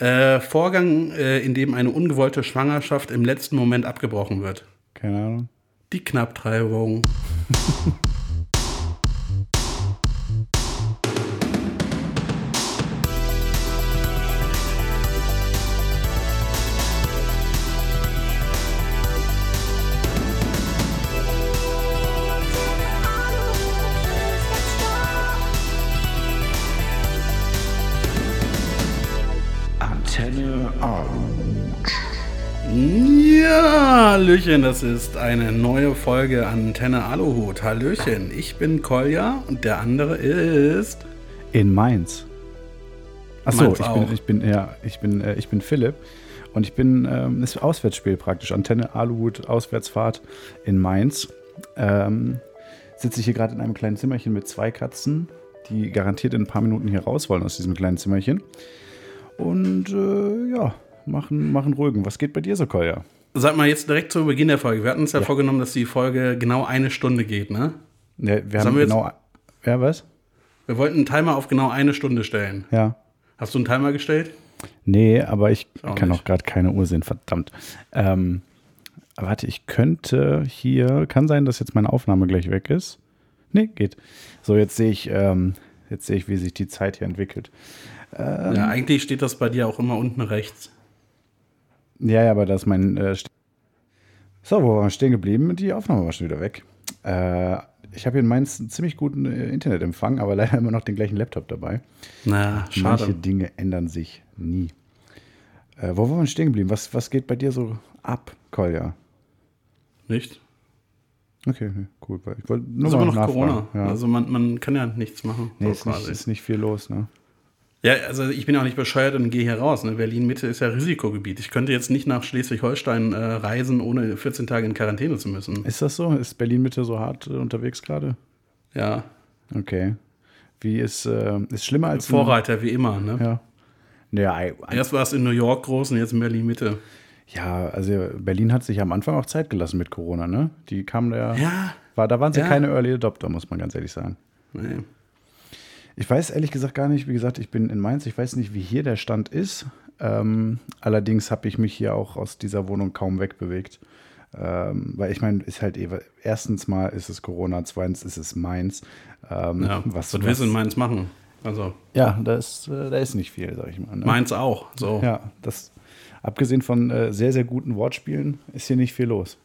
Äh, Vorgang, äh, in dem eine ungewollte Schwangerschaft im letzten Moment abgebrochen wird. Keine Ahnung. Die Knapptreibung. Hallöchen, das ist eine neue Folge Antenne Aluhut. Hallöchen, ich bin Kolja und der andere ist. In Mainz. Achso, ich bin, ich bin, ja, ich bin, äh, ich bin Philipp und ich bin, ähm, das ist Auswärtsspiel praktisch. Antenne Aluhut, Auswärtsfahrt in Mainz. Ähm, sitze ich hier gerade in einem kleinen Zimmerchen mit zwei Katzen, die garantiert in ein paar Minuten hier raus wollen aus diesem kleinen Zimmerchen. Und äh, ja, machen, machen ruhigen. Was geht bei dir so, Kolja? Sag mal jetzt direkt zu Beginn der Folge. Wir hatten uns ja, Ja. vorgenommen, dass die Folge genau eine Stunde geht, ne? Ja, wir haben wir jetzt- genau. Ja, was? Wir wollten einen Timer auf genau eine Stunde stellen. Ja. Hast du einen Timer gestellt? Nee, aber ich Auch kann nicht. auch gerade keine Uhr sehen, verdammt. Ähm, warte, ich könnte hier, kann sein, dass jetzt meine Aufnahme gleich weg ist. Nee, geht. So, jetzt sehe ich, ähm, jetzt sehe ich, wie sich die Zeit hier entwickelt. Ähm. Ja, eigentlich steht das bei dir auch immer unten rechts. Ja, ja, aber das ist mein. Äh, so, wo waren wir stehen geblieben? Die Aufnahme war schon wieder weg. Äh, ich habe hier in Mainz einen ziemlich guten äh, Internetempfang, aber leider immer noch den gleichen Laptop dabei. Na, Manche schade. Dinge ändern sich nie. Äh, wo waren wir stehen geblieben? Was, was geht bei dir so ab, Kolja? Nicht? Okay, cool. Ich wollte Das nur ist mal immer noch nachfragen. Corona. Ja. Also man, man kann ja nichts machen. nee, so ist nicht, ist nicht viel los, ne? Ja, also ich bin auch nicht bescheuert und gehe hier raus. Ne? Berlin-Mitte ist ja Risikogebiet. Ich könnte jetzt nicht nach Schleswig-Holstein äh, reisen, ohne 14 Tage in Quarantäne zu müssen. Ist das so? Ist Berlin Mitte so hart äh, unterwegs gerade? Ja, Okay. Wie ist, äh, ist schlimmer als Vorreiter wie immer. Ne? Ja. Ja, ei- ei- Erst war es in New York groß und jetzt in Berlin-Mitte. ja, also Berlin hat sich am Anfang auch Zeit gelassen mit Corona, ne? Die kamen da Ja, war, da waren sie Ja. keine Early Adopter, muss man ganz ehrlich sagen. nee. Ich weiß ehrlich gesagt gar nicht, wie gesagt, ich bin in Mainz, ich weiß nicht, wie hier der Stand ist. Ähm, allerdings habe ich mich hier auch aus dieser Wohnung kaum wegbewegt. Ähm, weil ich meine, ist halt eh, erstens mal ist es Corona, zweitens ist es Mainz. Ähm, ja. was, was, willst du in Mainz machen? Also Ja, da ist, äh, da ist nicht viel, sag ich mal. Ne? Mainz auch. So. Ja, das, abgesehen von äh, sehr, sehr guten Wortspielen, ist hier nicht viel los.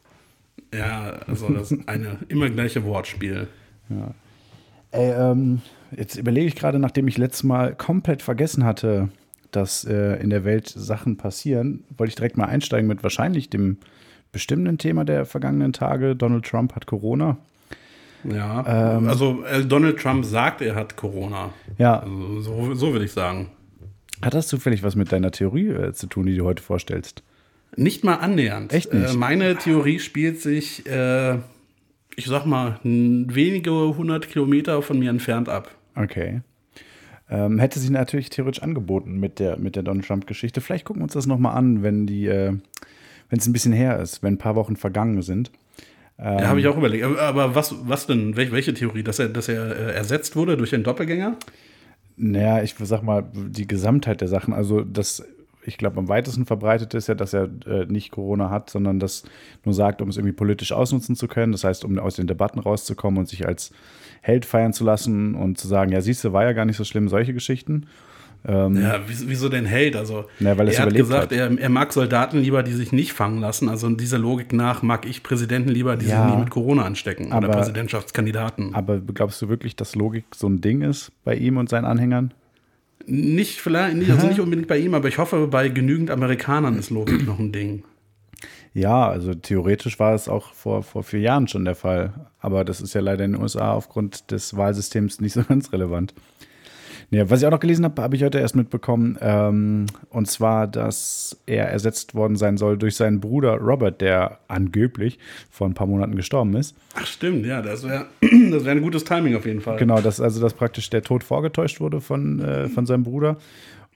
Ja, also das eine immer gleiche Wortspiel. Ey, ähm, jetzt überlege ich gerade, nachdem ich letztes Mal komplett vergessen hatte, dass äh, in der Welt Sachen passieren, wollte ich direkt mal einsteigen mit wahrscheinlich dem bestimmenden Thema der vergangenen Tage. Donald Trump hat Corona. Ja. Ähm. also äh, Donald Trump sagt, er hat Corona. Ja, Also, so, so würde ich sagen. hat das zufällig was mit deiner Theorie äh, zu tun, die du heute vorstellst? Nicht mal annähernd. Echt nicht? Äh, meine Theorie spielt sich, äh, ich sag mal, wenige hundert Kilometer von mir entfernt ab. Okay. Ähm, hätte sich natürlich theoretisch angeboten mit der, mit der Donald Trump-Geschichte. Vielleicht gucken wir uns das nochmal an, wenn die, äh, wenn es ein bisschen her ist, wenn ein paar Wochen vergangen sind. Ähm. Ja, habe ich auch überlegt. Aber, was, was denn? Wel welche Theorie? Dass er, dass er äh, ersetzt wurde durch einen Doppelgänger? Naja, ich sag mal, die Gesamtheit der Sachen, also das, ich glaube, am weitesten verbreitet ist ja, dass er äh, nicht Corona hat, sondern das nur sagt, um es irgendwie politisch ausnutzen zu können. Das heißt, um aus den Debatten rauszukommen und sich als Held feiern zu lassen und zu sagen, ja, siehst du, war ja gar nicht so schlimm, solche Geschichten. Ja, wieso, denn Held? Also, Na, weil er hat gesagt, hat. er, er mag Soldaten lieber, die sich nicht fangen lassen. Also dieser Logik nach mag ich Präsidenten lieber, die Ja. sich nie mit Corona anstecken. Aber- oder Präsidentschaftskandidaten. Aber glaubst du wirklich, dass Logik so ein Ding ist bei ihm und seinen Anhängern? Nicht vielleicht, nicht- also nicht unbedingt bei ihm, aber ich hoffe, bei genügend Amerikanern ist Logik noch ein Ding. Ja, also theoretisch war es auch vor, vor vier Jahren schon der Fall. Aber das ist ja leider in den USA aufgrund des Wahlsystems nicht so ganz relevant. Nee, was ich auch noch gelesen habe, habe ich heute erst mitbekommen. Ähm, und zwar, dass er ersetzt worden sein soll durch seinen Bruder Robert, der angeblich vor ein paar Monaten gestorben ist. Ach stimmt, ja, das wäre das wär ein gutes Timing auf jeden Fall. Genau, dass also dass praktisch der Tod vorgetäuscht wurde von, äh, von seinem Bruder.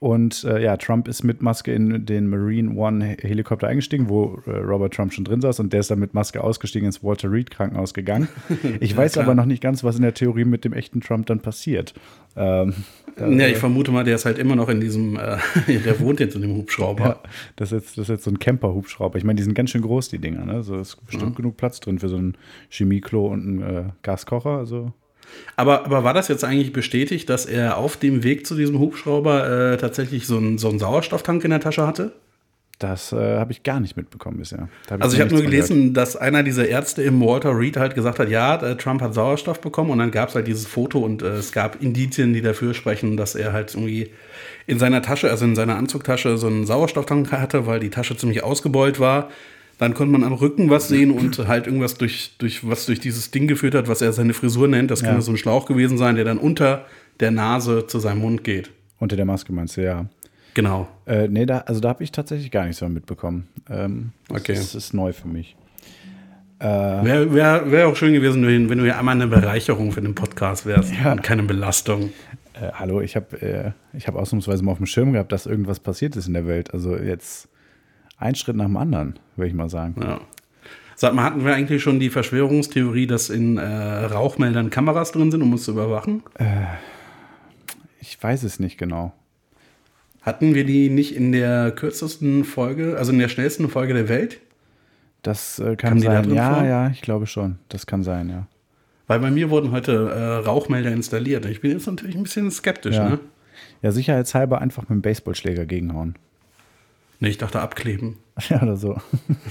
Und äh, ja, Trump ist mit Maske in den Marine One Helikopter eingestiegen, wo äh, Robert Trump schon drin saß und der ist dann mit Maske ausgestiegen ins Walter Reed Krankenhaus gegangen. Ich weiß klar. aber noch nicht ganz, was in der Theorie mit dem echten Trump dann passiert. Ähm, Ja, ich vermute mal, der ist halt immer noch in diesem, äh, der wohnt jetzt in dem Hubschrauber. ja, das, ist jetzt, das ist jetzt so ein Camper-Hubschrauber. Ich meine, die sind ganz schön groß, die Dinger. Ne? So ist bestimmt genug Platz drin für so ein Chemieklo und einen äh, Gaskocher. Also Aber, aber war das jetzt eigentlich bestätigt, dass er auf dem Weg zu diesem Hubschrauber äh, tatsächlich so einen, so einen Sauerstofftank in der Tasche hatte? das äh, habe ich gar nicht mitbekommen bisher. Also ich habe nur gelesen, dass einer dieser Ärzte im Walter Reed halt gesagt hat, ja, äh, Trump hat Sauerstoff bekommen und dann gab es halt dieses Foto und äh, es gab Indizien, die dafür sprechen, dass er halt irgendwie in seiner Tasche, also in seiner Anzugtasche, so einen Sauerstofftank hatte, weil die Tasche ziemlich ausgebeult war. Dann konnte man am Rücken was sehen und halt irgendwas durch, durch was durch dieses Ding geführt hat, was er seine Frisur nennt. Das Ja. könnte so ein Schlauch gewesen sein, der dann unter der Nase zu seinem Mund geht. Unter der Maske meinst du, ja. Genau. Äh, nee, da, also da habe ich tatsächlich gar nichts mehr mitbekommen. Ähm, das Okay. ist, ist neu für mich. Wäre wär, wär auch schön gewesen, wenn wenn du ja einmal eine Bereicherung für den Podcast wärst Ja. und keine Belastung. Äh, hallo, ich habe äh, ich hab ausnahmsweise mal auf dem Schirm gehabt, dass irgendwas passiert ist in der Welt. Also jetzt ein Schritt nach dem anderen, würde ich mal sagen. Ja. Sag mal, hatten wir eigentlich schon die Verschwörungstheorie, dass in äh, Rauchmeldern Kameras drin sind, um uns zu überwachen? Ich weiß es nicht genau. Hatten wir die nicht in der kürzesten Folge, also in der schnellsten Folge der Welt? Das äh, kann da sein. Ja, vor? ja, ich glaube schon. Das kann sein, ja. Weil bei mir wurden heute äh, Rauchmelder installiert. Ich bin jetzt natürlich ein bisschen skeptisch, Ja. ne? Ja, sicherheitshalber einfach mit dem Baseballschläger gegenhauen. Ne, ich dachte abkleben. Ja, oder so.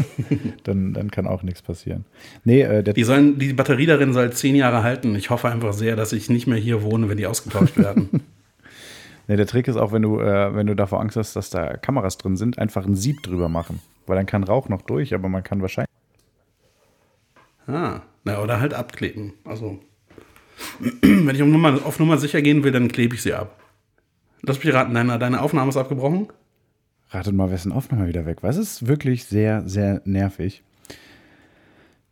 dann, dann kann auch nichts passieren. Nee, äh, Die, sollen, die Batterie darin soll zehn Jahre halten. Ich hoffe einfach sehr, dass ich nicht mehr hier wohne, wenn die ausgetauscht werden. nee, der Trick ist auch, wenn du, äh, wenn du davor Angst hast, dass da Kameras drin sind, einfach ein Sieb drüber machen. Weil dann kann Rauch noch durch, aber man kann wahrscheinlich. ah, na, oder halt abkleben. Also, wenn ich auf Nummer, auf Nummer sicher gehen will, dann klebe ich sie ab. Lass mich raten, deine, deine Aufnahme ist abgebrochen? Ratet mal, wessen Aufnahme wieder weg war. Es ist wirklich sehr, sehr nervig.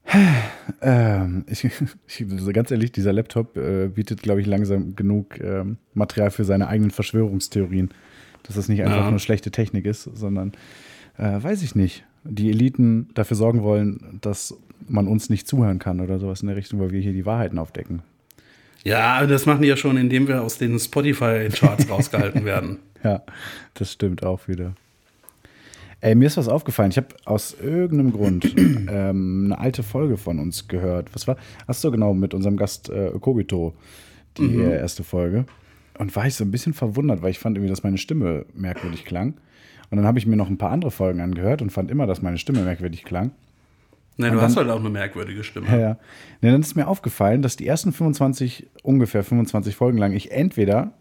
Ähm, ich, ich, ganz ehrlich, dieser Laptop äh, bietet, glaube ich, langsam genug ähm, Material für seine eigenen Verschwörungstheorien. Dass das nicht einfach Ja. nur schlechte Technik ist, sondern, äh, weiß ich nicht, die Eliten dafür sorgen wollen, dass man uns nicht zuhören kann oder sowas in der Richtung, weil wir hier die Wahrheiten aufdecken. Ja, das machen die ja schon, indem wir aus den Spotify-Charts rausgehalten werden. Ja, das stimmt auch wieder. Ey, mir ist was aufgefallen. Ich habe aus irgendeinem Grund ähm, eine alte Folge von uns gehört. Was war? Hast du genau mit unserem Gast äh, Kobito, die äh, erste Folge. Und war ich so ein bisschen verwundert, weil ich fand irgendwie, dass meine Stimme merkwürdig klang. Und dann habe ich mir noch ein paar andere Folgen angehört und fand immer, dass meine Stimme merkwürdig klang. Ne, du hast halt auch eine merkwürdige Stimme. Ja, ja. Nee, dann ist mir aufgefallen, dass die ersten 25, ungefähr 25 Folgen lang, ich entweder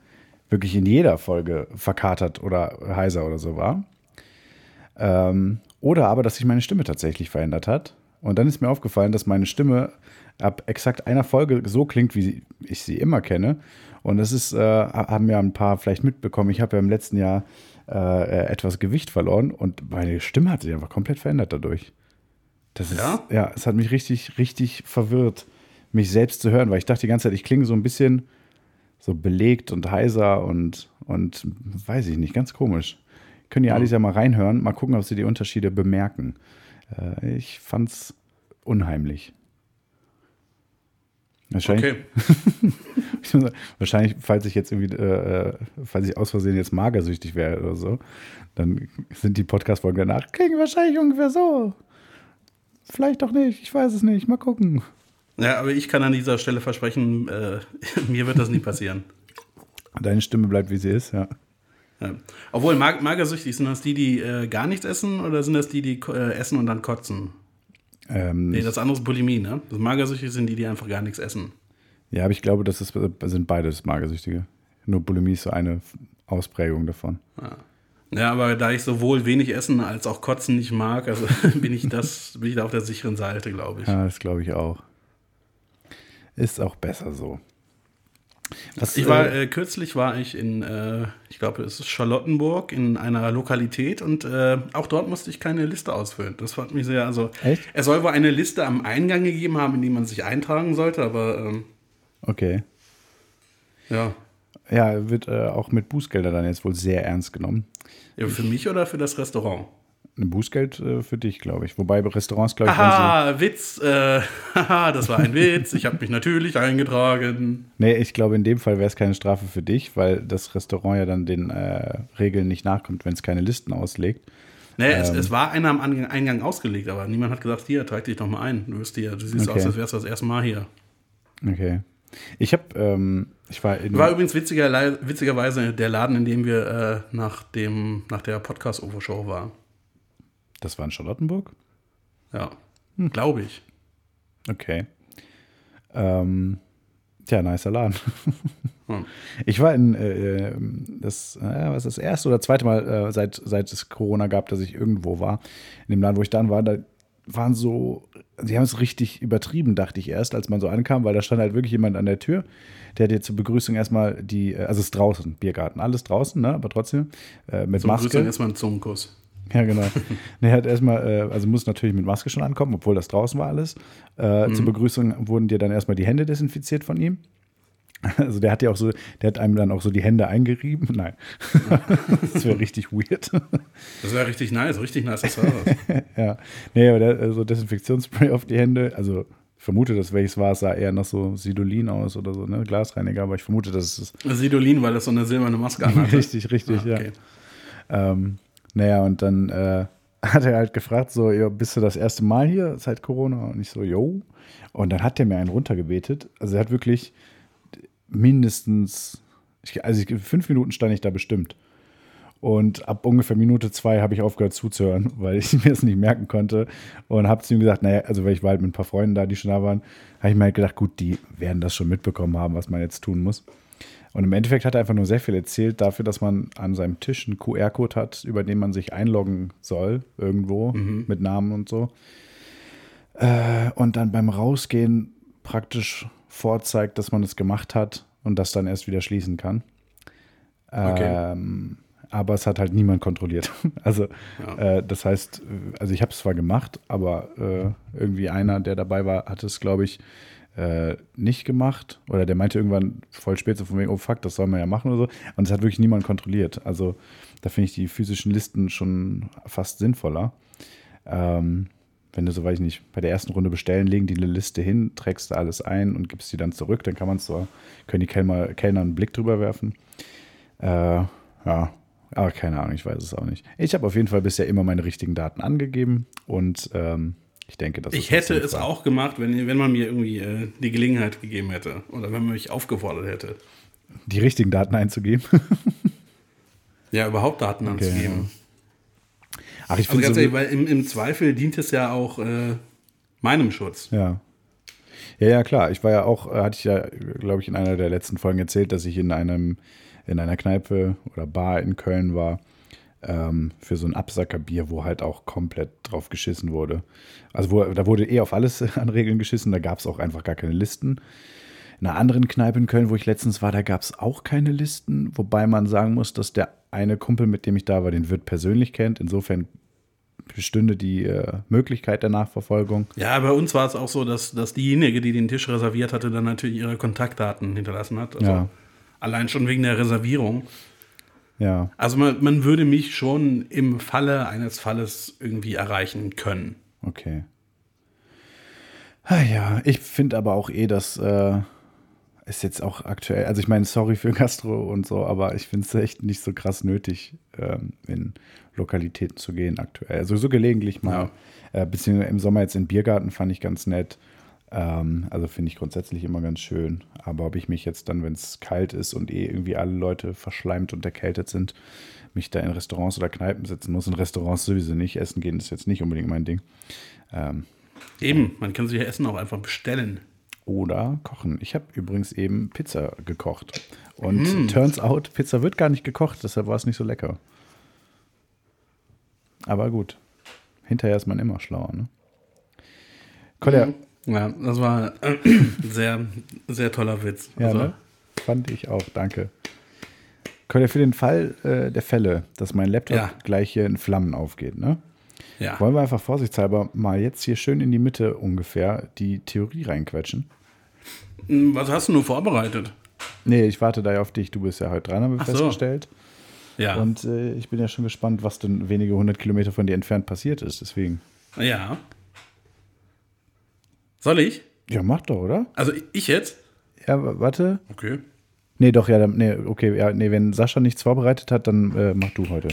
wirklich in jeder Folge verkatert oder heiser oder so war. Ähm, oder aber, dass sich meine Stimme tatsächlich verändert hat. Und dann ist mir aufgefallen, dass meine Stimme ab exakt einer Folge so klingt, wie ich sie immer kenne. Und das ist, äh, haben ja ein paar vielleicht mitbekommen. Ich habe ja im letzten Jahr äh, etwas Gewicht verloren und meine Stimme hat sich einfach komplett verändert dadurch. Das ist, Ja? ja, es hat mich richtig, richtig verwirrt, mich selbst zu hören, weil ich dachte die ganze Zeit, ich klinge so ein bisschen so belegt und heiser und, und weiß ich nicht, ganz komisch. Können die Alis ja mal reinhören, mal gucken, ob sie die Unterschiede bemerken. Äh, ich fand's unheimlich. Wahrscheinlich, Okay. wahrscheinlich, falls ich jetzt irgendwie, äh, äh, falls ich aus Versehen jetzt magersüchtig wäre oder so, dann sind die Podcast-Folgen danach, klingen wahrscheinlich ungefähr so. Vielleicht auch nicht, ich weiß es nicht, mal gucken. Ja, aber ich kann an dieser Stelle versprechen, äh, mir wird das nie passieren. Deine Stimme bleibt, wie sie ist, ja. Ja. Obwohl, mag magersüchtig, sind das die, die äh, gar nichts essen oder sind das die, die äh, essen und dann kotzen? Ähm, Nee, das andere ist Bulimie, ne? Das magersüchtig sind die, die einfach gar nichts essen. ja, aber ich glaube, das ist, sind beides Magersüchtige. Nur Bulimie ist so eine Ausprägung davon. Ja, aber da ich sowohl wenig Essen als auch Kotzen nicht mag, also bin ich das, bin ich da auf der sicheren Seite, glaube ich. Ja, das glaube ich auch. Ist auch besser so. Was, Ich war, äh, kürzlich war ich in, äh, ich glaube, es ist Charlottenburg, in einer Lokalität und äh, auch dort musste ich keine Liste ausfüllen. Das fand mich sehr, also Echt? es soll wohl eine Liste am Eingang gegeben haben, in die man sich eintragen sollte, aber ähm, okay. ja. ja, wird äh, auch mit Bußgelder dann jetzt wohl sehr ernst genommen. Ja, für mich oder für das Restaurant? Ein Bußgeld äh, für dich, glaube ich. Wobei bei Restaurants, glaube ich, wenn Haha, Witz. Äh, haha, das war ein Witz. Ich habe mich natürlich eingetragen. Nee, ich glaube, in dem Fall wäre es keine Strafe für dich, weil das Restaurant ja dann den äh, Regeln nicht nachkommt, wenn es keine Listen auslegt. Nee, es, Ähm. es war einer am Eingang ausgelegt, aber niemand hat gesagt, hier, trag dich doch mal ein. Du, wirst hier, du siehst Okay. aus, als wärst du das erste Mal hier. Okay. Ich habe, ähm, ich war in. War übrigens witziger, witzigerweise der Laden, in dem wir äh, nach, dem, nach der Podcast-Ovo-Show waren. Das war in Charlottenburg? Ja, Hm. glaube ich. Okay. Ähm, tja, nicer Laden. Hm. Ich war in äh, das, äh, was ist das erste oder zweite Mal, äh, seit, seit es Corona gab, dass ich irgendwo war. In dem Laden, wo ich dann war, da waren so, sie haben es richtig übertrieben, dachte ich erst, als man so ankam, weil da stand halt wirklich jemand an der Tür, der dir zur Begrüßung erstmal die, äh, also es ist draußen, Biergarten, alles draußen, ne, aber trotzdem äh, mit Zum Maske. Grüßen erstmal einen Zungenkuss. Ja, genau. er hat erstmal, äh, also muss natürlich mit Maske schon ankommen, obwohl das draußen war alles. Äh, Zur Begrüßung wurden dir dann erstmal die Hände desinfiziert von ihm. Also der hat ja auch so, der hat einem dann auch so die Hände eingerieben. Nein. das wäre richtig weird. Das wäre richtig nice, richtig nice Service. ja. Nee, aber der, äh, so Desinfektionsspray auf die Hände, also ich vermute, dass welches war, es sah eher nach so Sidolin aus oder so, ne? Glasreiniger, aber ich vermute, dass es Sidolin, weil das so eine silberne Maske anhat. richtig, richtig, Ah, ja. okay. Ähm, naja, und dann äh, hat er halt gefragt, so, ja, bist du das erste Mal hier seit Corona? Und ich so, yo. Und dann hat er mir einen runtergebetet. Also er hat wirklich mindestens, ich, also ich, fünf Minuten stand ich da bestimmt. Und ab ungefähr Minute zwei habe ich aufgehört zuzuhören, weil ich mir das nicht merken konnte. Und habe zu ihm gesagt, naja, also weil ich war halt mit ein paar Freunden da, die schon da waren, habe ich mir halt gedacht, gut, die werden das schon mitbekommen haben, was man jetzt tun muss. Und im Endeffekt hat er einfach nur sehr viel erzählt dafür, dass man an seinem Tisch einen QR-Code hat, über den man sich einloggen soll, irgendwo, mit Namen und so. Äh, und dann beim Rausgehen praktisch vorzeigt, dass man es gemacht hat und das dann erst wieder schließen kann. Okay. Ähm, aber es hat halt niemand kontrolliert. Also, Ja. äh, das heißt, äh, also ich habe es zwar gemacht, aber äh, irgendwie einer, der dabei war, hat es, glaube ich, äh, nicht gemacht. Oder der meinte irgendwann voll spät so von wegen, oh fuck, das soll man ja machen oder so. Und es hat wirklich niemand kontrolliert. Also, da finde ich die physischen Listen schon fast sinnvoller. Ähm, wenn du so, weiß ich nicht, bei der ersten Runde bestellen, legen die eine Liste hin, trägst du alles ein und gibst die dann zurück, dann kann man es so, können die Kellner, Kellner einen Blick drüber werfen. Äh, ja, aber keine Ahnung, ich weiß es auch nicht. Ich habe auf jeden Fall bisher immer meine richtigen Daten angegeben und ähm, ich denke, das Ich hätte es auch gemacht, wenn, wenn man mir irgendwie äh, die Gelegenheit gegeben hätte. Oder wenn man mich aufgefordert hätte. Die richtigen Daten einzugeben. Ja, überhaupt Daten anzugeben. Ach, ich Also finde ganz so, ehrlich, weil im, im Zweifel dient es ja auch äh, meinem Schutz. Ja. Ja, ja, klar. Ich war ja auch, äh, hatte ich ja, glaube ich, in einer der letzten Folgen erzählt, dass ich in einem, in einer Kneipe oder Bar in Köln war, ähm, für so ein Absackerbier, wo halt auch komplett drauf geschissen wurde. Also wo, da wurde eh auf alles an Regeln geschissen, da gab es auch einfach gar keine Listen. In einer anderen Kneipe in Köln, wo ich letztens war, da gab es auch keine Listen, wobei man sagen muss, dass der eine Kumpel, mit dem ich da war, den Wirt persönlich kennt. Insofern bestünde die äh, Möglichkeit der Nachverfolgung. Ja, bei uns war es auch so, dass, dass diejenige, die den Tisch reserviert hatte, dann natürlich ihre Kontaktdaten hinterlassen hat. Also Ja. Allein schon wegen der Reservierung. Ja, Also man, man würde mich schon im Falle eines Falles irgendwie erreichen können. Okay. Ah ja, ich finde aber auch eh, dass äh, ist jetzt auch aktuell, also ich meine, sorry für Gastro und so, aber ich finde es echt nicht so krass nötig, ähm, in Lokalitäten zu gehen aktuell. Also so gelegentlich mal. Äh, beziehungsweise im Sommer jetzt in Biergarten fand ich ganz nett. Ähm, also finde ich grundsätzlich immer ganz schön. Aber ob ich mich jetzt dann, wenn es kalt ist und eh irgendwie alle Leute verschleimt und erkältet sind, mich da in Restaurants oder Kneipen sitzen muss. In Restaurants sowieso nicht. Essen gehen ist jetzt nicht unbedingt mein Ding. Ähm, Eben, man kann sich ja Essen auch einfach bestellen. oder kochen. Ich habe übrigens eben Pizza gekocht. Und turns out, Pizza wird gar nicht gekocht, deshalb war es nicht so lecker. Aber gut. Hinterher ist man immer schlauer, ne? Kolja, Ja, das war äh, sehr, sehr toller Witz. ja, Also, ne? Fand ich auch, danke. Kolja, für den Fall äh, der Fälle, dass mein Laptop Ja. gleich hier in Flammen aufgeht, ne? ja. Wollen wir einfach vorsichtshalber mal jetzt hier schön in die Mitte ungefähr die Theorie reinquetschen? Hm, Was hast du nur vorbereitet? Nee, ich warte da ja auf dich. Du bist ja heute dran, haben wir Ach so. festgestellt. Ja. Und äh, ich bin ja schon gespannt, was denn wenige hundert Kilometer von dir entfernt passiert ist. Deswegen. ja. Soll ich? Ja, mach doch, oder? Also ich jetzt? Ja, warte. Okay. Nee, doch, ja, dann- nee, okay, ja, nee, wenn Sascha nichts vorbereitet hat, dann äh, mach du heute.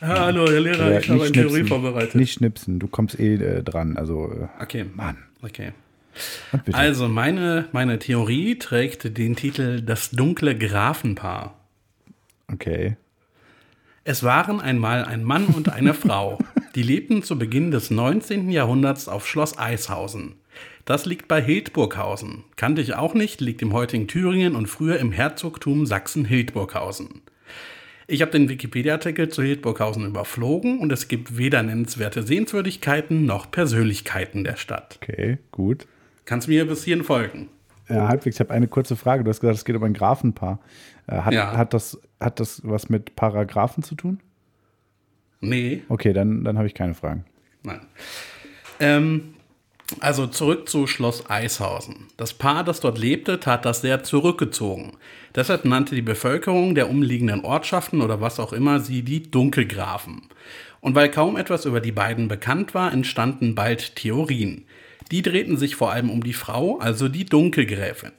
Hallo, Herr Lehrer, Ja, ich habe eine Theorie vorbereitet. Nicht schnipsen, du kommst eh äh, dran. Also, äh, Okay. Mann. Okay. Also meine, meine Theorie trägt den Titel Das dunkle Grafenpaar. okay. Es waren einmal ein Mann und eine Frau. Die lebten zu Beginn des 19. Jahrhunderts auf Schloss Eishausen. Das liegt bei Hildburghausen. Kannte ich auch nicht, liegt im heutigen Thüringen und früher im Herzogtum Sachsen-Hildburghausen. Ich habe den Wikipedia-Artikel zu Hildburghausen überflogen und es gibt weder nennenswerte Sehenswürdigkeiten noch Persönlichkeiten der Stadt. Okay, gut. Kannst mir bis hierhin folgen? Ja, halbwegs. Ich habe eine kurze Frage. Du hast gesagt, es geht um ein Grafenpaar. Äh, hat, Ja. hat, das, hat das was mit Paragraphen zu tun? Nee, Okay, dann, dann habe ich keine Fragen. Nein. Ähm, also zurück zu Schloss Eishausen. Das Paar, das dort lebte, tat das sehr zurückgezogen. Deshalb nannte die Bevölkerung der umliegenden Ortschaften oder was auch immer sie die Dunkelgrafen. Und weil kaum etwas über die beiden bekannt war, entstanden bald Theorien. Die drehten sich vor allem um die Frau, also die Dunkelgräfin.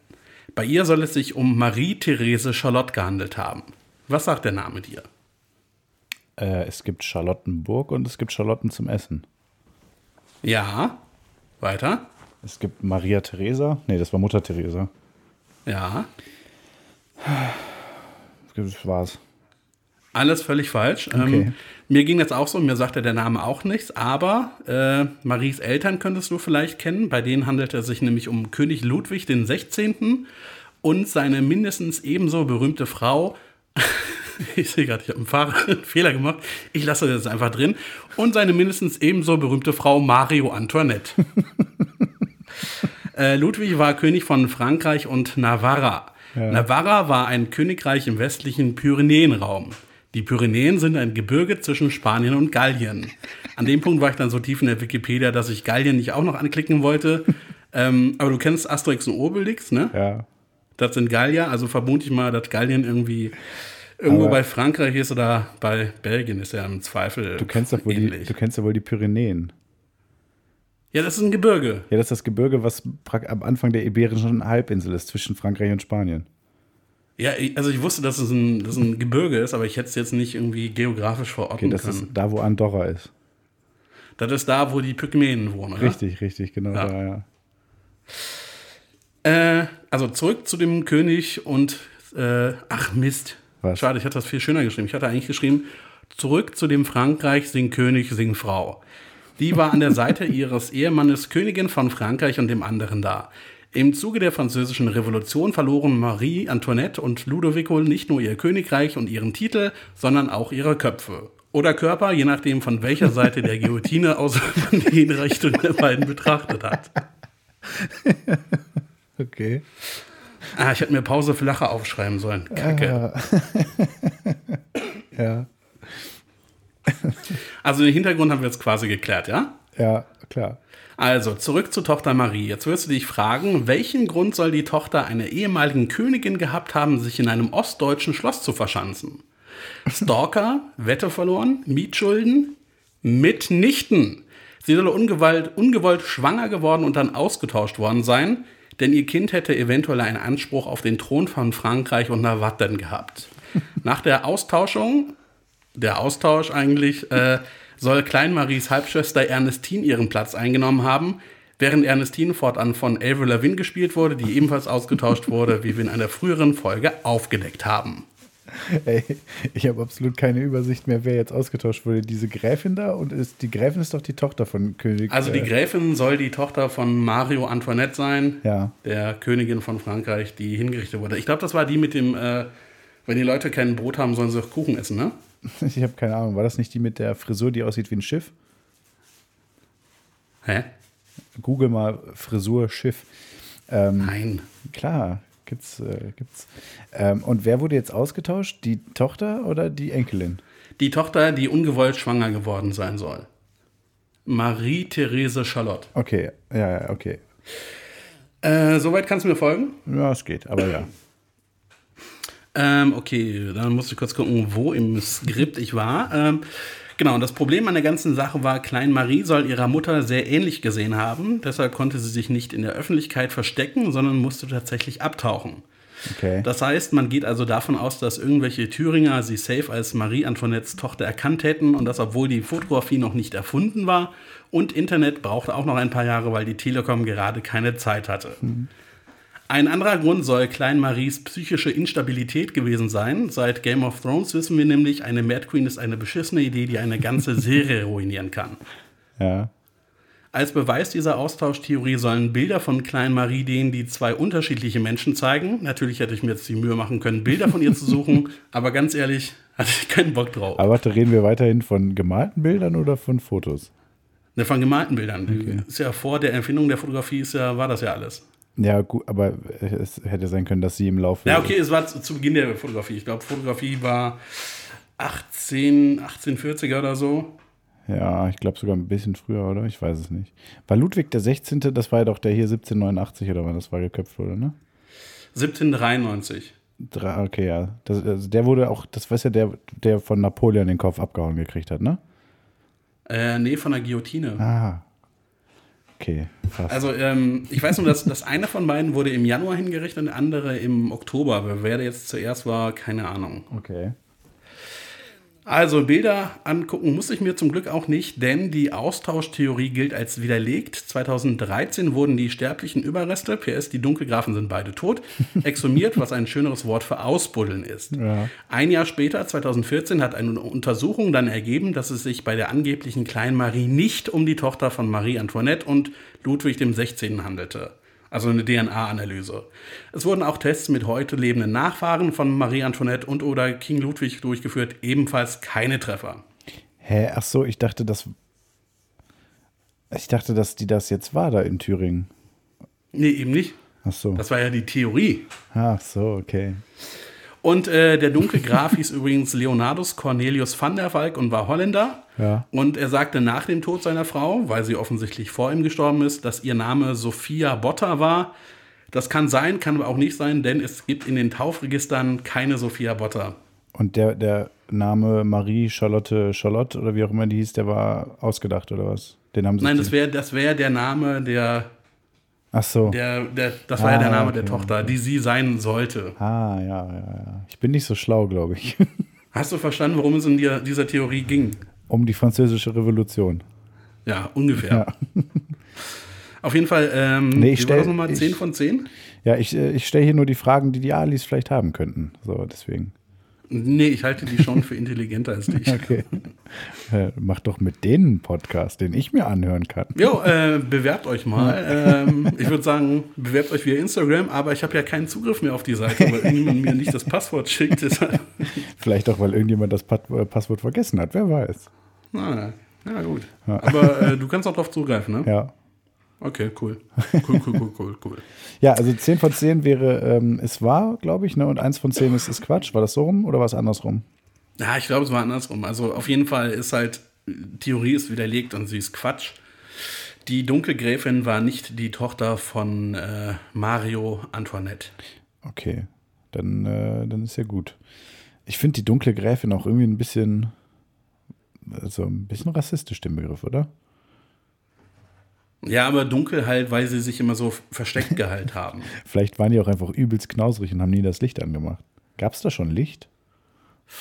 Bei ihr soll es sich um Marie-Therese Charlotte gehandelt haben. Was sagt der Name dir? Äh, es gibt Charlottenburg und es gibt Charlotten zum Essen. Ja. Weiter? Es gibt Maria Theresa. Nee, das war Mutter Theresa. Ja. Das war's. Alles völlig falsch. Okay. Ähm, mir ging das auch so, mir sagte der Name auch nichts, aber äh, Maries Eltern könntest du vielleicht kennen. Bei denen handelt es sich nämlich um König Ludwig den 16. und seine mindestens ebenso berühmte Frau. Ich sehe gerade, ich habe einen, Fahrer- einen Fehler gemacht. Ich lasse das einfach drin. Und seine mindestens ebenso berühmte Frau Mario Antoinette. Äh, Ludwig war König von Frankreich und Navarra. Navarra war ein Königreich im westlichen Pyrenäenraum. Die Pyrenäen sind ein Gebirge zwischen Spanien und Gallien. An dem Punkt war ich dann so tief in der Wikipedia, dass ich Gallien nicht auch noch anklicken wollte. ähm, aber du kennst Asterix und Obelix, ne? Ja. Das sind Gallier, also vermute ich mal, dass Gallien irgendwie irgendwo Aber- bei Frankreich ist oder bei Belgien ist ja im Zweifel Du kennst doch wohl die, ähnlich. du kennst ja wohl die Pyrenäen. ja, das ist ein Gebirge. Ja, das ist das Gebirge, was am Anfang der Iberischen Halbinsel ist, zwischen Frankreich und Spanien. Ja, also ich wusste, dass es ein, dass es ein Gebirge ist, aber ich hätte es jetzt nicht irgendwie geografisch Okay, verorten das können. ist da, wo Andorra ist. das ist da, wo die Pygmäen wohnen, oder? Richtig, richtig, genau Ja. da, ja. Äh, also zurück zu dem König und äh, ach Mist. Was? Schade, ich hatte das viel schöner geschrieben. Ich hatte eigentlich geschrieben, zurück zu dem Frankreich, sing König, sing Frau. Die war an der Seite ihres Ehemannes Königin von Frankreich und dem anderen da. Im Zuge der französischen Revolution verloren Marie Antoinette und Ludovico nicht nur ihr Königreich und ihren Titel, sondern auch ihre Köpfe. Oder Körper, je nachdem von welcher Seite der Guillotine aus man die Richtung der beiden betrachtet hat. Okay. Ah, ich hätte mir Pause für Lacher aufschreiben sollen. Kacke. Ja, Also den Hintergrund haben wir jetzt quasi geklärt, ja? ja, klar. Also zurück zu Tochter Marie. Jetzt wirst du dich fragen, welchen Grund soll die Tochter einer ehemaligen Königin gehabt haben, sich in einem ostdeutschen Schloss zu verschanzen? Stalker, Wette verloren, Mietschulden? Mitnichten. Sie soll ungewollt, ungewollt schwanger geworden und dann ausgetauscht worden sein, denn ihr Kind hätte eventuell einen Anspruch auf den Thron von Frankreich und Navarre gehabt. Nach der Austauschung der Austausch eigentlich, äh, soll Klein-Maries Halbschwester Ernestine ihren Platz eingenommen haben, während Ernestine fortan von Avril Lavigne gespielt wurde, die ebenfalls ausgetauscht wurde, wie wir in einer früheren Folge aufgedeckt haben. Ey, ich habe absolut keine Übersicht mehr, wer jetzt ausgetauscht wurde. Diese Gräfin da und ist, die Gräfin ist doch die Tochter von König. Also die äh, Gräfin soll die Tochter von Mario Antoinette sein, Ja. der Königin von Frankreich, die hingerichtet wurde. Ich glaube, das war die mit dem, äh, wenn die Leute kein Brot haben, sollen sie auch Kuchen essen, ne? Ich habe keine Ahnung. War das nicht die mit der Frisur, die aussieht wie ein Schiff? Hä? Google mal Frisur Schiff. Ähm, Nein. klar, gibt's, äh, gibt's. Ähm, und wer wurde jetzt ausgetauscht? Die Tochter oder die Enkelin? Die Tochter, die ungewollt schwanger geworden sein soll. Marie-Therese Charlotte. Okay, ja, ja, okay. Äh, soweit kannst du mir folgen? Ja, es geht, aber ja. Ähm, okay, dann musste ich kurz gucken, wo im Skript ich war. Ähm, genau, und das Problem an der ganzen Sache war, Klein Marie soll ihrer Mutter sehr ähnlich gesehen haben. Deshalb konnte sie sich nicht in der Öffentlichkeit verstecken, sondern musste tatsächlich abtauchen. Okay. Das heißt, man geht also davon aus, dass irgendwelche Thüringer sie safe als Marie Antoinettes Tochter erkannt hätten und das, obwohl die Fotografie noch nicht erfunden war. Und Internet brauchte auch noch ein paar Jahre, weil die Telekom gerade keine Zeit hatte. Ein anderer Grund soll Klein Maries psychische Instabilität gewesen sein. Seit Game of Thrones wissen wir nämlich, eine Mad Queen ist eine beschissene Idee, die eine ganze Serie ruinieren kann. Ja. Als Beweis dieser Austauschtheorie sollen Bilder von Klein Marie denen, die zwei unterschiedliche Menschen zeigen. Natürlich hätte ich mir jetzt die Mühe machen können, Bilder von ihr zu suchen, aber ganz ehrlich, hatte ich keinen Bock drauf. Aber warte, reden wir weiterhin von gemalten Bildern oder von Fotos? Ne, von gemalten Bildern. Ist ja vor der Erfindung der Fotografie ist ja, war das ja alles. Ja, gut, aber es hätte sein können, dass sie im Laufe. Ja, okay, es war zu, zu Beginn der Fotografie. Ich glaube, Fotografie war 18, 1840er oder so. Ja, ich glaube sogar ein bisschen früher, oder? Ich weiß es nicht. War Ludwig der 16., das war ja doch der hier 1789 oder wann das war geköpft wurde, ne? 1793. Drei, okay, ja. Das, also der wurde auch, das weiß ja der, der von Napoleon den Kopf abgehauen gekriegt hat, ne? Äh, nee, von der Guillotine. Ah. Okay, fast. Also, ähm, ich weiß nur, dass das eine von beiden wurde im Januar hingerichtet und der andere im Oktober. Wer jetzt zuerst war, keine Ahnung. okay. Also Bilder angucken muss ich mir zum Glück auch nicht, denn die Austauschtheorie gilt als widerlegt. 2013 wurden die sterblichen Überreste, PS, die Dunkelgrafen sind beide tot, exhumiert, was ein schöneres Wort für ausbuddeln ist. Ja. Ein Jahr später, 2014, hat eine Untersuchung dann ergeben, dass es sich bei der angeblichen Kleinen Marie nicht um die Tochter von Marie Antoinette und Ludwig dem 16. handelte. Also eine DNA-Analyse. Es wurden auch Tests mit heute lebenden Nachfahren von Marie Antoinette und oder King Ludwig durchgeführt, ebenfalls keine Treffer. Hä, ach so, ich dachte, das. Ich dachte, dass die das jetzt war da in Thüringen. Nee, eben nicht. Ach so. Das war ja die Theorie. Ach so, okay. Und äh, der dunkle Graf hieß übrigens Leonardus Cornelius van der Valk und war Holländer. Ja. Und er sagte nach dem Tod seiner Frau, weil sie offensichtlich vor ihm gestorben ist, dass ihr Name Sophia Botta war. Das kann sein, kann aber auch nicht sein, denn es gibt in den Taufregistern keine Sophia Botta. Und der, der Name Marie Charlotte Charlotte oder wie auch immer die hieß, der war ausgedacht oder was? Den haben sie. Nein, das wäre das wär der Name der, Ach so. der, der das war ja der Ah, Name okay. der Tochter, die sie sein sollte. ah, ja, ja, ja. Ich bin nicht so schlau, glaube ich. Hast du verstanden, worum es in der, dieser Theorie ging? um die französische Revolution. Ja, ungefähr. Auf jeden Fall, ähm, Nee, ich stell- nochmal? ich- 10 von 10? Ja, ich, ich stelle hier nur die Fragen, die die Alis vielleicht haben könnten. So, deswegen. Nee, ich halte die schon für intelligenter als dich. Okay. äh, mach doch mit denen einen Podcast, den ich mir anhören kann. Jo, äh, bewerbt euch mal. ähm, ich würde sagen, bewerbt euch via Instagram, aber ich habe ja keinen Zugriff mehr auf die Seite, weil irgendjemand mir nicht das Passwort schickt. Vielleicht auch, weil irgendjemand das Pat äh, Passwort vergessen hat. Wer weiß. na, na gut. Aber äh, du kannst auch darauf zugreifen, ne? Ja. Okay, cool. Cool, cool, cool, cool, cool. Ja, also 10 von 10 wäre, ähm, es war, glaube ich, ne? Und 1 von 10 ist, ist Quatsch. War das so rum oder war es andersrum? Ja, ich glaube, es war andersrum. Also auf jeden Fall ist halt, Theorie ist widerlegt und sie ist Quatsch. Die dunkle Gräfin war nicht die Tochter von äh, Mario Antoinette. Okay. Dann, äh, dann ist ja gut. Ich finde die dunkle Gräfin auch irgendwie ein bisschen, also ein bisschen rassistisch, den Begriff, oder? Ja, aber dunkel halt, weil sie sich immer so versteckt gehalten haben. Vielleicht waren die auch einfach übelst knausrig und haben nie das Licht angemacht. Gab es da schon Licht?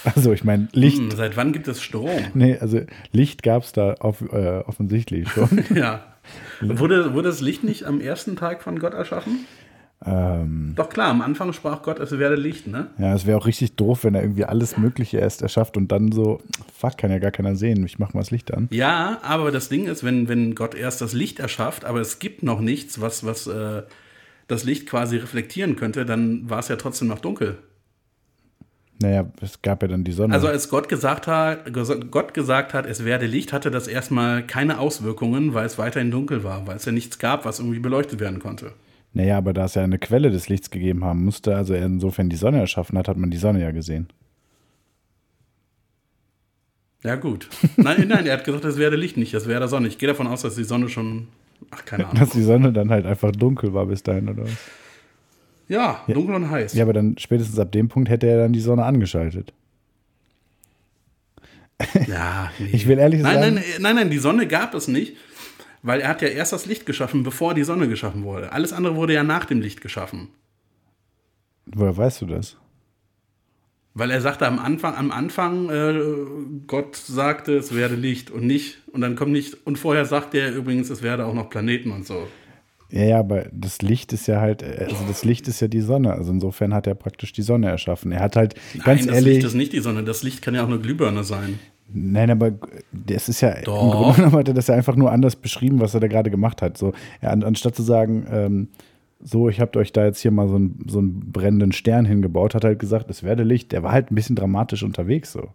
Also, ich meine, Licht. Hm, seit wann gibt es Strom? Nee, also Licht gab es da off, äh, offensichtlich schon. Ja. Wurde, wurde das Licht nicht am ersten Tag von Gott erschaffen? Ähm, Doch klar, am Anfang sprach Gott, es werde Licht, ne? ja, es wäre auch richtig doof, wenn er irgendwie alles Mögliche erst erschafft und dann so, fuck, kann ja gar keiner sehen. Ich mach mal das Licht an. Ja, aber das Ding ist, wenn, wenn Gott erst das Licht erschafft, aber es gibt noch nichts, was, was äh, das Licht quasi reflektieren könnte, dann war es ja trotzdem noch dunkel. Naja, es gab ja dann die Sonne. Also als Gott gesagt hat, Gott gesagt hat, es werde Licht, hatte das erstmal keine Auswirkungen, weil es weiterhin dunkel war, weil es ja nichts gab, was irgendwie beleuchtet werden konnte. Naja, aber da es ja eine Quelle des Lichts gegeben haben musste, also er insofern die Sonne erschaffen hat, hat man die Sonne ja gesehen. Ja, gut. Nein, nein, er hat gesagt, es werde Licht nicht, es werde Sonne. Ich gehe davon aus, dass die Sonne schon. Ach, keine Ahnung. Dass die Sonne dann halt einfach dunkel war bis dahin, oder was? Ja, dunkel und heiß. Ja, aber dann spätestens ab dem Punkt hätte er dann die Sonne angeschaltet. Ja, nee. Ich will ehrlich nein, sagen- Nein, nein, nein, die Sonne gab es nicht, weil er hat ja erst das Licht geschaffen, bevor die Sonne geschaffen wurde. Alles andere wurde ja nach dem Licht geschaffen. Woher weißt du das? Weil er sagte am Anfang, am Anfang, äh, Gott sagte, es werde Licht und nicht, und dann kommt nicht, und vorher sagte er übrigens, es werde auch noch Planeten und so. Ja, ja, aber das Licht ist ja halt, äh, also das Licht ist ja die Sonne. Also insofern hat er praktisch die Sonne erschaffen. Er hat halt, ganz Nein, das ehrlich, Licht ist nicht die Sonne, das Licht kann ja auch eine Glühbirne sein. Nein, aber das ist ja im Doch. Grunde genommen hat er das ja einfach nur anders beschrieben, was er da gerade gemacht hat. So, ja, an, anstatt zu sagen, ähm, so, ich habe euch da jetzt hier mal so einen, so einen brennenden Stern hingebaut, hat er halt gesagt, es werde Licht. Der war halt ein bisschen dramatisch unterwegs so.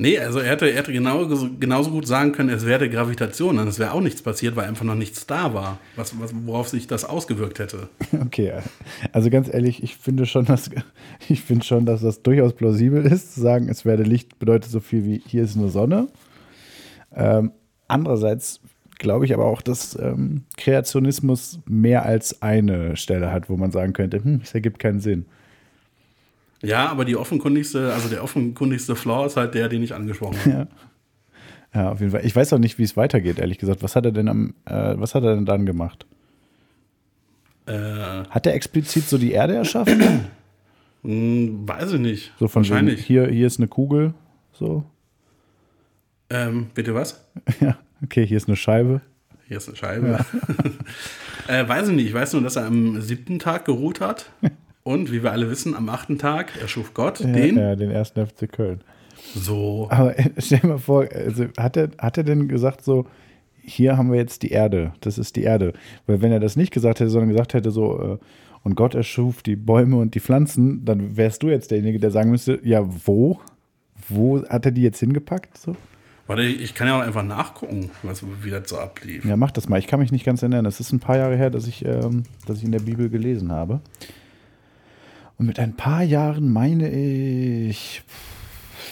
Nee, also er hätte, er hätte genau, genauso gut sagen können, es werde Gravitation, dann wäre auch nichts passiert, weil einfach noch nichts da war, was, was, worauf sich das ausgewirkt hätte. Okay, also ganz ehrlich, ich finde schon, dass ich finde schon, dass das durchaus plausibel ist, zu sagen, es werde Licht bedeutet so viel wie hier ist eine Sonne. Ähm, andererseits glaube ich aber auch, dass ähm, Kreationismus mehr als eine Stelle hat, wo man sagen könnte, hm, es ergibt keinen Sinn. Ja, aber die offenkundigste, also der offenkundigste Flaw ist halt der, den ich angesprochen habe. Ja. Ja, auf jeden Fall. Ich weiß auch nicht, wie es weitergeht, ehrlich gesagt. Was hat er denn am, äh, was hat er denn dann gemacht? Äh, Hat er explizit so die Erde erschaffen? hm, weiß ich nicht. So von wegen, Wahrscheinlich. hier, hier ist eine Kugel, so. Ähm, bitte was? Ja, okay, hier ist eine Scheibe. Hier ist eine Scheibe. äh, weiß ich nicht. Ich weiß nur, dass er am siebten Tag geruht hat. Und wie wir alle wissen, am achten Tag erschuf Gott den. Ja, ja, den ersten FC Köln. So. Aber äh, stell dir mal vor, also hat er, hat er denn gesagt so, hier haben wir jetzt die Erde, das ist die Erde. Weil wenn er das nicht gesagt hätte, sondern gesagt hätte so, äh, und Gott erschuf die Bäume und die Pflanzen, dann wärst du jetzt derjenige, der sagen müsste, ja, wo? Wo hat er die jetzt hingepackt? So? Warte, ich kann ja auch einfach nachgucken, was, wie das so ablief. Ja, mach das mal. Ich kann mich nicht ganz erinnern. Es ist ein paar Jahre her, dass ich, ähm, dass ich in der Bibel gelesen habe. Und mit ein paar Jahren meine ich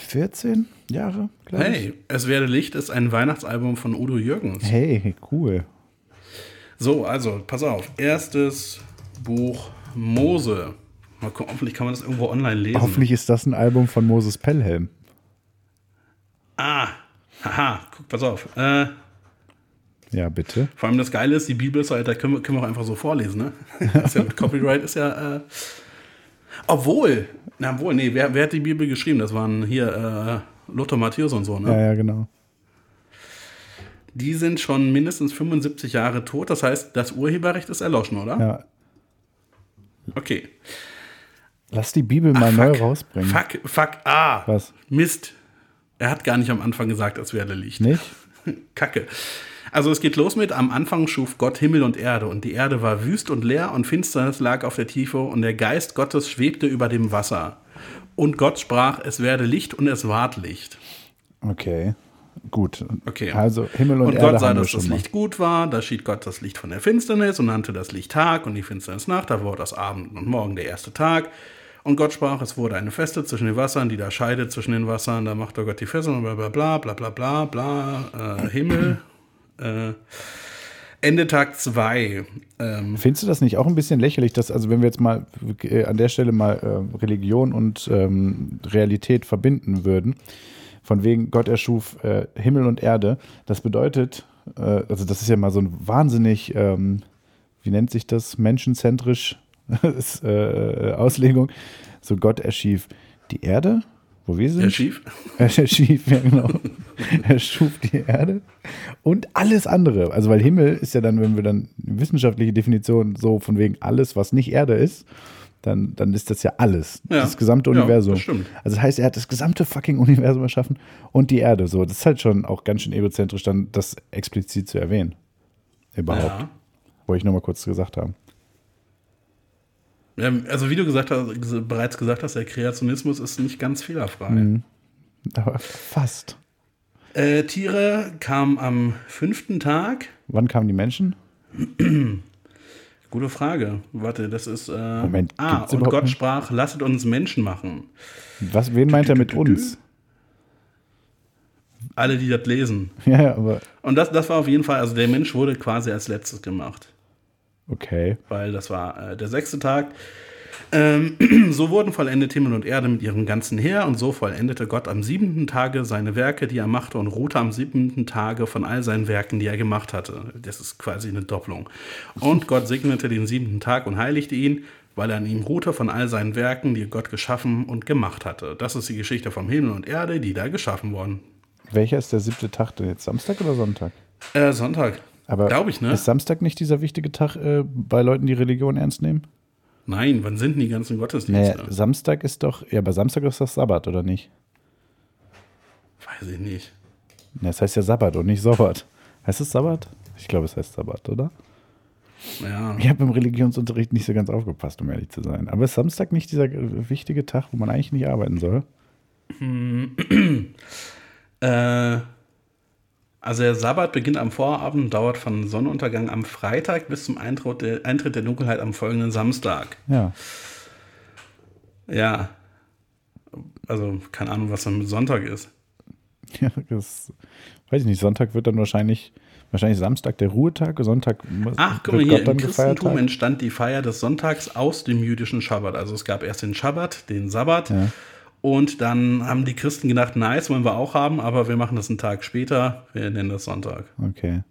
14 Jahre, glaube ich. Hey, Es werde Licht ist ein Weihnachtsalbum von Udo Jürgens. Hey, cool. So, also, pass auf. Erstes Buch Mose. Mal gucken, hoffentlich kann man das irgendwo online lesen. Hoffentlich ist das ein Album von Moses Pelham. Ah, haha, guck, pass auf. Äh, Ja, bitte. vor allem das Geile ist, die Bibel ist halt, da können wir, können wir auch einfach so vorlesen, ne? Copyright ist ja. Äh, obwohl, na wohl, nee, wer, wer hat die Bibel geschrieben? Das waren hier äh, Luther, Matthäus und so, ne? Ja, ja, genau. Die sind schon mindestens 75 Jahre tot. Das heißt, das Urheberrecht ist erloschen, oder? Ja. Okay. Lass die Bibel mal Ach, neu fuck. rausbringen. Fuck, fuck, ah. Was? Mist. Er hat gar nicht am Anfang gesagt, es werde Licht. Nicht? Kacke. Also es geht los mit, am Anfang schuf Gott Himmel und Erde und die Erde war wüst und leer und Finsternis lag auf der Tiefe und der Geist Gottes schwebte über dem Wasser. Und Gott sprach, es werde Licht und es ward Licht. Okay. Gut. Okay. Also Himmel und, Und Erde Gott sah, dass das. Licht gut war, da schied Gott das Licht von der Finsternis und nannte das Licht Tag und die Finsternis Nacht, da wurde das Abend und Morgen der erste Tag. Und Gott sprach, es wurde eine Feste zwischen den Wassern, die da scheidet zwischen den Wassern, da machte Gott die Fesseln und bla bla bla bla bla bla bla, äh, Himmel. Äh, Ende Tag 2. Ähm, Findest du das nicht auch ein bisschen lächerlich, dass, also wenn wir jetzt mal äh, an der Stelle mal äh, Religion und ähm, Realität verbinden würden, von wegen Gott erschuf äh, Himmel und Erde, das bedeutet, äh, also das ist ja mal so ein wahnsinnig, ähm, wie nennt sich das, menschenzentrisch äh, Auslegung, so Gott erschief die Erde, wo wir sind. der Schief. Er schief, ja genau. er schuf die Erde und alles andere. Also weil Himmel ist ja dann, wenn wir dann wissenschaftliche Definition so von wegen alles, was nicht Erde ist, dann, dann ist das ja alles. Ja. Das gesamte Ja, Universum. das stimmt. Also das heißt, er hat das gesamte fucking Universum erschaffen und die Erde. So, das ist halt schon auch ganz schön egozentrisch, dann das explizit zu erwähnen. Überhaupt. Ja. Wollte ich nochmal kurz gesagt haben. Ähm, Also wie du gesagt hast, bereits gesagt hast, der Kreationismus ist nicht ganz fehlerfrei. Mhm. Aber fast. Äh, Tiere kamen am fünften Tag. Wann kamen die Menschen? Gute Frage. Warte, das ist. Äh, Moment, ah, und Gott einen- sprach: Lasset uns Menschen machen. Was, wen meint er mit uns? Alle, die das lesen. Ja, ja, aber Und das, das war auf jeden Fall, also der Mensch wurde quasi als letztes gemacht. Okay. weil das war äh, der sechste Tag. Ähm, so wurden vollendet Himmel und Erde mit ihrem ganzen Heer und so vollendete Gott am siebenten Tage seine Werke, die er machte und ruhte am siebenten Tage von all seinen Werken, die er gemacht hatte. Das ist quasi eine Doppelung. Und Gott segnete den siebenten Tag und heiligte ihn, weil er an ihm ruhte von all seinen Werken, die Gott geschaffen und gemacht hatte. Das ist die Geschichte vom Himmel und Erde, die da geschaffen wurden. Welcher ist der siebte Tag denn jetzt? Samstag oder Sonntag? Äh, Sonntag. Aber Glaube ich, ne? Ist Samstag nicht dieser wichtige Tag äh, bei Leuten, die Religion ernst nehmen? Nein, wann sind denn die ganzen Gottesdienste? Nee, Samstag ist doch, ja, aber Samstag ist das Sabbat, oder nicht? Weiß ich nicht. Das heißt ja Sabbat und nicht Sabbat. Heißt es Sabbat? Ich glaube, es heißt Sabbat, oder? Ja. Ich habe im Religionsunterricht nicht so ganz aufgepasst, um ehrlich zu sein. Aber ist Samstag nicht dieser äh, wichtige Tag, wo man eigentlich nicht arbeiten soll? Äh, also der Sabbat beginnt am Vorabend, dauert von Sonnenuntergang am Freitag bis zum Eintritt der, Eintritt der Dunkelheit am folgenden Samstag. Ja. Ja. Also keine Ahnung, was dann mit Sonntag ist. ja das, weiß ich nicht. Sonntag wird dann wahrscheinlich, wahrscheinlich Samstag der Ruhetag, Sonntag muss- Ach, guck mal hier, Gott im Christentum gefeiert. entstand die Feier des Sonntags aus dem jüdischen Schabbat. Also es gab erst den Schabbat, den Sabbat. Ja. Und dann haben die Christen gedacht, nice, wollen wir auch haben, aber wir machen das einen Tag später. Wir nennen das Sonntag. Okay.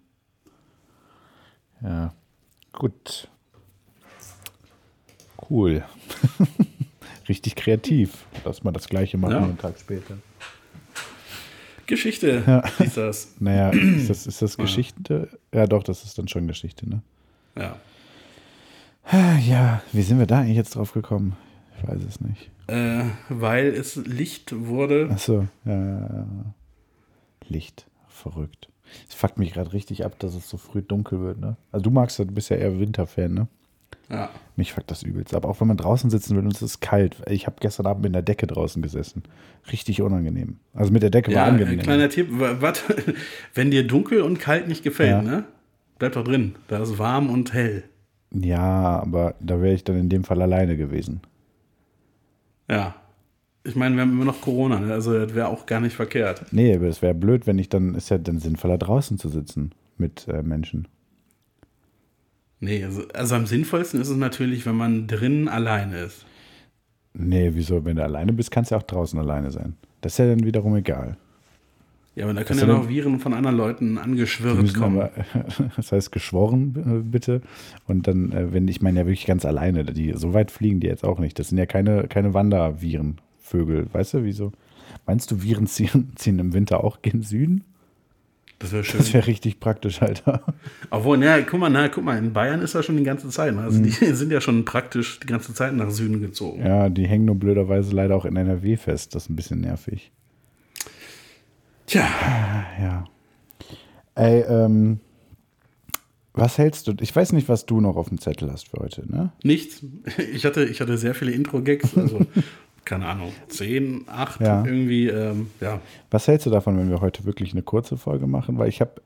Ja. Gut. Cool. Richtig kreativ, dass man das gleiche machen Ja. einen Tag später. Geschichte ist das. Naja, ist das, ist das Geschichte? Ja, doch, das ist dann schon Geschichte, ne? Ja. Ja, wie sind wir da eigentlich jetzt drauf gekommen? Ich weiß es nicht. Äh, weil es Licht wurde. Achso, ja, ja, ja. Licht, verrückt. Es fuckt mich gerade richtig ab, dass es so früh dunkel wird, ne? Also du magst ja, du bist ja eher Winterfan, ne? Ja. Mich fuckt das übelst ab. Auch wenn man draußen sitzen will und es ist kalt. Ich habe gestern Abend mit der Decke draußen gesessen. Richtig unangenehm. Also mit der Decke war Ja, angenehm. äh, kleiner Tipp, wa- wat, wenn dir dunkel und kalt nicht gefällt, Ja. ne? Bleib doch drin. Da ist warm und hell. Ja, aber da wäre ich dann in dem Fall alleine gewesen. Ja. Ich meine, wir haben immer noch Corona, ne? also das wäre auch gar nicht verkehrt. Nee, aber es wäre blöd, wenn ich dann, ist ja dann sinnvoller draußen zu sitzen mit äh, Menschen. Nee, also, also am sinnvollsten ist es natürlich, wenn man drinnen alleine ist. Nee, wieso? Wenn du alleine bist, kannst du ja auch draußen alleine sein. Das ist ja dann wiederum egal. Ja, aber da können ja noch Viren von anderen Leuten angeschwirrt kommen. aber, das heißt geschworen, äh, bitte. Und dann, äh, wenn ich meine ja wirklich ganz alleine, die, so weit fliegen die jetzt auch nicht. Das sind ja keine, keine Wanderviren, Vögel. Weißt du, wieso? Meinst du, Viren ziehen, ziehen im Winter auch gen Süden? Das wäre schön. Das wäre richtig praktisch, Alter. Obwohl, na, guck mal, na, guck mal, in Bayern ist das schon die ganze Zeit. ne? Also die sind ja schon praktisch die ganze Zeit nach Süden gezogen. Mhm. Ja, die hängen nur blöderweise leider auch in NRW fest. Das ist ein bisschen nervig. Tja, Ja. Ey, ähm, was hältst du? Ich weiß nicht, was du noch auf dem Zettel hast für heute, ne? nichts. Ich hatte, ich hatte sehr viele Intro-Gags, also keine Ahnung, 10, 8 Ja. irgendwie, ähm, ja. Was hältst du davon, wenn wir heute wirklich eine kurze Folge machen? Weil ich habe,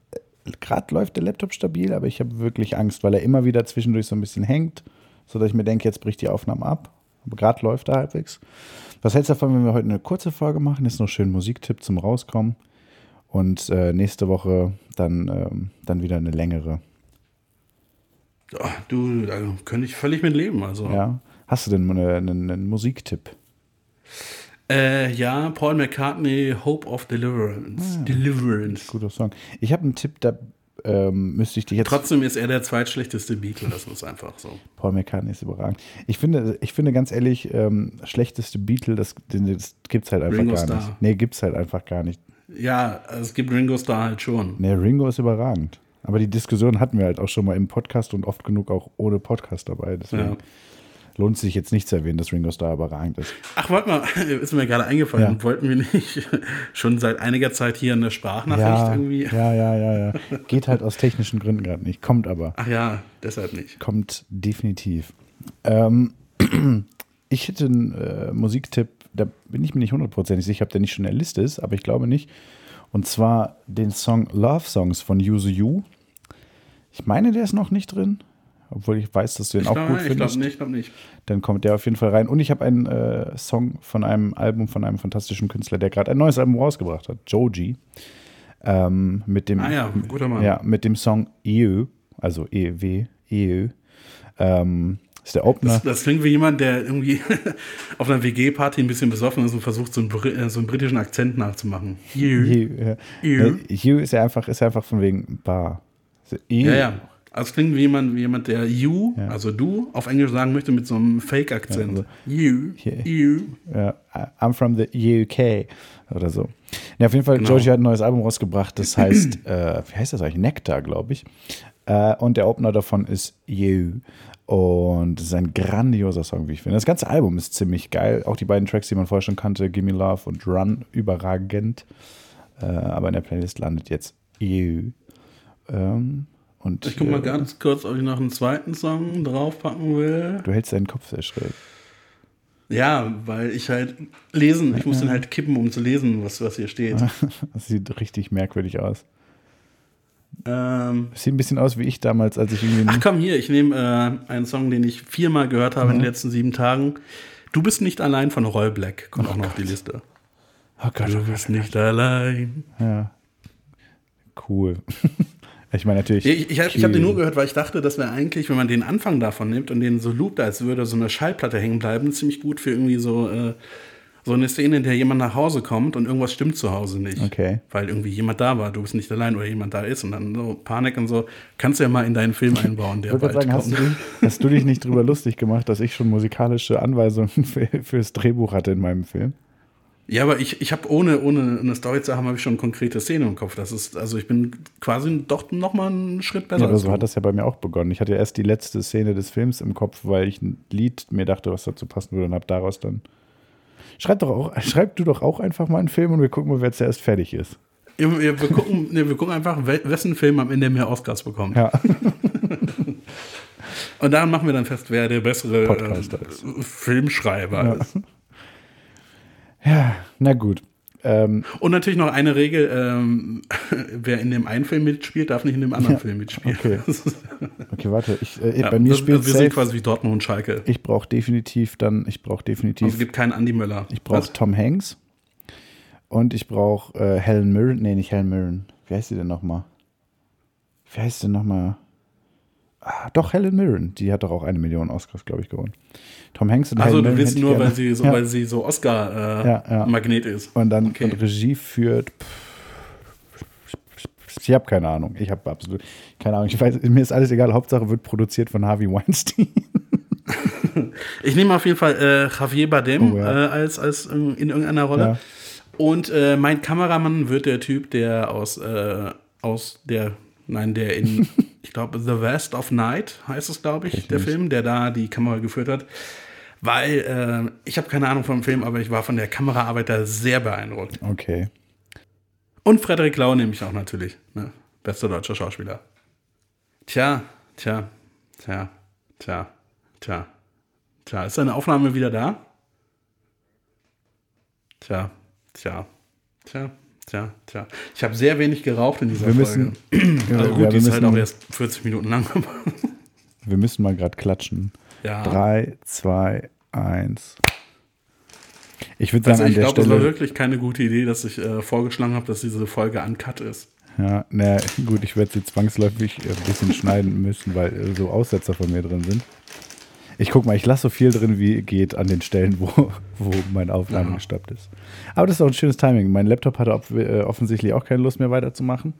gerade läuft der Laptop stabil, aber ich habe wirklich Angst, weil er immer wieder zwischendurch so ein bisschen hängt, sodass ich mir denke, jetzt bricht die Aufnahme ab. Aber gerade läuft er halbwegs. Was hältst du davon, wenn wir heute eine kurze Folge machen? Ist noch schön Musiktipp zum Rauskommen. Und äh, nächste Woche dann, ähm, dann wieder eine längere. Oh, du, da könnte ich völlig mit leben. Also. Ja. Hast du denn eine, einen, einen Musiktipp? Äh, ja, Paul McCartney, Hope of Deliverance. Deliverance. Guter Song. Ich habe einen Tipp, da ähm, müsste ich dich jetzt. Trotzdem ist er der zweitschlechteste Beatle, das ist einfach so. Paul McCartney ist überragend. Ich finde, ich finde ganz ehrlich, ähm, schlechteste Beatle, das, das gibt's halt einfach Ringo gar Starr. nicht. Nee, gibt's halt einfach gar nicht. Ja, es gibt Ringo Starr halt schon. Nee, Ringo ist überragend. Aber die Diskussion hatten wir halt auch schon mal im Podcast und oft genug auch ohne Podcast dabei. Deswegen Ja. lohnt es sich jetzt nicht zu erwähnen, dass Ringo Starr überragend ist. Ach, warte mal, ist mir gerade eingefallen. Ja. Wollten wir nicht schon seit einiger Zeit hier eine Sprachnachricht Ja, irgendwie? ja, ja, ja, ja. Geht halt aus technischen Gründen gerade nicht. Kommt aber. Ach ja, deshalb nicht. Kommt definitiv. Ähm, ich hätte einen äh, Musiktipp, da bin ich mir nicht hundertprozentig sicher, ob der nicht schon in der Liste ist, aber ich glaube nicht. Und zwar den Song Love Songs von Yuzu You. Ich meine, der ist noch nicht drin, obwohl ich weiß, dass du den Ich auch glaube gut ich glaub findest. nicht, ich glaube nicht. Dann kommt der auf jeden Fall rein. Und ich habe einen äh, Song von einem Album von einem fantastischen Künstler, der gerade ein neues Album rausgebracht hat, Joji. Ähm, mit dem, Ah ja, guter Mann. ja, mit dem Song EU, also EW, EU. Ähm, ist der Opener. Das, das klingt wie jemand, der irgendwie auf einer WG-Party ein bisschen besoffen ist und versucht, so einen, äh, so einen britischen Akzent nachzumachen. You. Hugh, ja. You. Nee, Hugh ist ja einfach, ist ja einfach von wegen Bar. So, Ja, ja. Also klingt wie jemand, wie jemand, der you, Ja. also du, auf Englisch sagen möchte mit so einem Fake-Akzent. Ja, You, Hier. you. Ja, I'm from the UK oder so. Ja, auf jeden Fall, Genau. Joji hat ein neues Album rausgebracht, das heißt, äh, wie heißt das eigentlich? Nectar, glaube ich. Äh, und der Opener davon ist You. Und es ist ein grandioser Song, wie ich finde. Das ganze Album ist ziemlich geil. Auch die beiden Tracks, die man vorher schon kannte, Gimme Love und Run, überragend. Äh, aber in der Playlist landet jetzt You. Ähm, und Ich guck mal äh, ganz kurz, ob ich noch einen zweiten Song draufpacken will. Du hältst deinen Kopf sehr schräg. Ja, weil ich halt lesen, ich muss den halt kippen, um zu lesen, was, was hier steht. Das sieht richtig merkwürdig aus. Ähm, Sieht ein bisschen aus wie ich damals, als ich irgendwie. ach komm, hier, ich nehme äh, einen Song, den ich viermal gehört habe in den letzten sieben Tagen. Du bist nicht allein von Roy Black, kommt auch noch auf die Liste. oh Gott, Du bist nicht allein. Ja. Cool. ich meine natürlich. Ich, ich, ich habe den nur gehört, weil ich dachte, das wäre eigentlich, wenn man den Anfang davon nimmt und den so loopt, als würde so eine Schallplatte hängen bleiben, ziemlich gut für irgendwie so, äh, so eine Szene, in der jemand nach Hause kommt und irgendwas stimmt zu Hause nicht. Okay. Weil irgendwie jemand da war, du bist nicht allein oder jemand da ist und dann so Panik und so. Kannst du ja mal in deinen Film einbauen, der Ich bald sagen, hast du, kommt. dich, hast du dich nicht drüber lustig gemacht, dass ich schon musikalische Anweisungen für, fürs Drehbuch hatte in meinem Film? Ja, aber ich, ich habe ohne, ohne eine Story zu haben, habe ich schon konkrete Szenen im Kopf. Das ist, also ich bin quasi doch noch mal einen Schritt besser. Ja, aber so du. hat das ja bei mir auch begonnen. Ich hatte erst die letzte Szene des Films im Kopf, weil ich ein Lied mir dachte, was dazu passen würde und habe daraus dann. Schreib doch auch, schreib du doch auch einfach mal einen Film und wir gucken mal, wer zuerst fertig ist. Ja, wir, gucken, nee, wir gucken einfach, wessen Film am Ende mehr Oscars bekommt. Ja. Und daran machen wir dann fest, wer der bessere äh. Filmschreiber Ja. ist. Ja, na gut. Ähm, Und natürlich noch eine Regel, ähm, wer in dem einen Film mitspielt, darf nicht in dem anderen Film mitspielen. okay. Okay, warte. Ich, äh, ja, bei mir das, spielt wir sind safe. quasi wie Dortmund und Schalke. Ich brauche definitiv dann, ich brauche definitiv, Also es gibt keinen Andy Möller. ich brauche? Tom Hanks und ich brauche äh, Helen Mirren. Nee, nicht Helen Mirren. Wie heißt sie denn nochmal? Wie heißt sie denn nochmal? Ah, doch, Helen Mirren. Die hat doch auch eine Million Oscars, glaube ich, gewonnen. Tom Hanks und Also Helen du Mirren. willst nur, weil sie so, ja. weil sie so Ja, ja. Oscar-Magnet ist. Und dann Okay. und Regie führt. Ich habe keine Ahnung. Ich habe absolut keine Ahnung. Ich weiß, mir ist alles egal. Hauptsache wird produziert von Harvey Weinstein. Ich nehme auf jeden Fall äh, Javier Bardem Oh, ja. äh, als, als in in irgendeiner Rolle. Ja. Und äh, mein Kameramann wird der Typ, der aus, äh, aus der, nein, der in, ich glaube, The West of Night heißt es, glaube ich, der nicht. Film, der da die Kamera geführt hat. Weil äh, ich habe keine Ahnung vom Film, aber ich war von der Kameraarbeit da sehr beeindruckt. Okay. Und Frederik Lau nehme ich auch natürlich. Ne? Bester deutscher Schauspieler. Tja, tja, tja, tja, tja, tja. Ist deine Aufnahme wieder da? Tja, tja, tja, tja, tja. Ich habe sehr wenig geraucht in dieser Wir müssen, Folge. Also gut, ja, die wir, ist halt auch müssen erst 40 Minuten lang. wir müssen mal gerade klatschen. ja. Drei, zwei, eins. Ich würde Also sagen, an ich glaube, es war wirklich keine gute Idee, dass ich äh, vorgeschlagen habe, dass diese Folge uncut ist. Ja, na gut, ich werde sie zwangsläufig ein bisschen schneiden müssen, weil äh, so Aussetzer von mir drin sind. Ich guck mal, ich lasse so viel drin, wie geht an den Stellen, wo, wo meine Aufnahme Ja. gestoppt ist. Aber das ist auch ein schönes Timing. Mein Laptop hatte äh, offensichtlich auch keine Lust mehr weiterzumachen.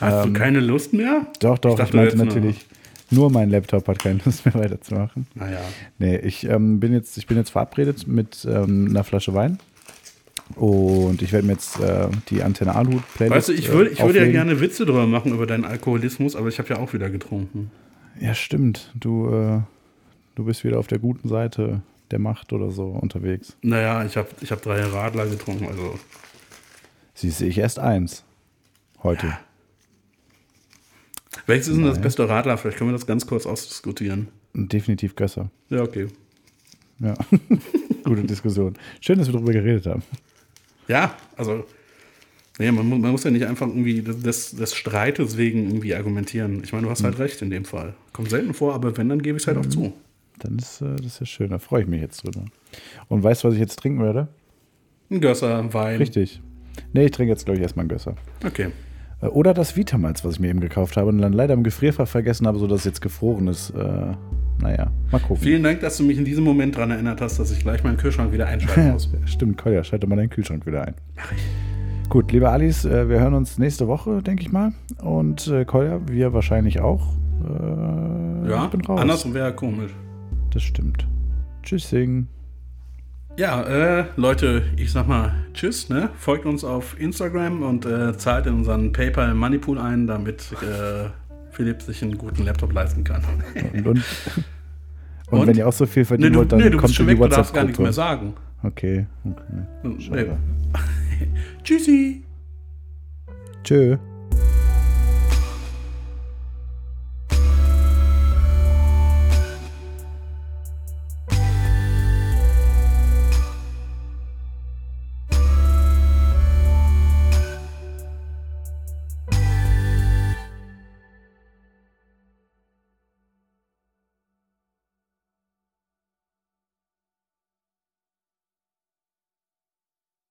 Hast Ähm, du keine Lust mehr? Doch, doch, ich, dachte meinte jetzt nur- natürlich, nur mein Laptop hat keine Lust mehr weiterzumachen. Naja. Nee, ich, ähm, bin, jetzt, ich bin jetzt verabredet mit ähm, einer Flasche Wein. Und ich werde mir jetzt äh, die Antenne Aluhut Playlist Weißt du, ich würde ich würde ja gerne Witze drüber machen über deinen Alkoholismus, aber ich habe ja auch wieder getrunken. Ja, stimmt. Du, äh, du bist wieder auf der guten Seite der Macht oder so unterwegs. Naja, ich habe ich hab drei Radler getrunken, also. Siehst du, ich erst eins. Heute. Welches ist denn das beste Radler? Vielleicht können wir das ganz kurz ausdiskutieren. Definitiv Gösser. Ja, okay. Ja. Gute Diskussion. Schön, dass wir darüber geredet haben. Ja, also. Nee, man, muss- man muss ja nicht einfach irgendwie des, des Streites wegen irgendwie argumentieren. Ich meine, du hast Hm. halt recht in dem Fall. Kommt selten vor, aber wenn, dann gebe ich es halt auch zu. Dann ist äh, das ist ja schön. Da freue ich mich jetzt drüber. Und weißt du, was ich jetzt trinken werde? Ein Gösser, Wein. Richtig. Nee, ich trinke jetzt, glaube ich, erstmal einen Gösser. Okay. Äh, Oder das Vitamalz, was ich mir eben gekauft habe und dann leider im Gefrierfach vergessen habe, sodass es jetzt gefroren ist. Äh, naja, mal gucken. Vielen Dank, dass du mich in diesem Moment daran erinnert hast, dass ich gleich meinen Kühlschrank wieder einschalten muss. Stimmt, Kolja, schalte mal deinen Kühlschrank wieder ein. Gut, liebe Alice, äh, wir hören uns nächste Woche, denke ich mal. Und äh, Kolja, wir wahrscheinlich auch. Äh, Ja, ich bin raus. andersrum wäre komisch. Das stimmt. Tschüssing. Ja, äh, Leute, ich sag mal Tschüss, ne? Folgt uns auf Instagram und äh, zahlt in unseren PayPal Moneypool ein, damit äh, Philipp sich einen guten Laptop leisten kann. Und, und, und, Und? wenn ihr auch so viel nee, verdienen du, wollt, dann nee, du kommt bist schon weg, du darfst gar nichts mehr sagen. Okay. okay. Nee. Schade. Tschüssi. Tschö.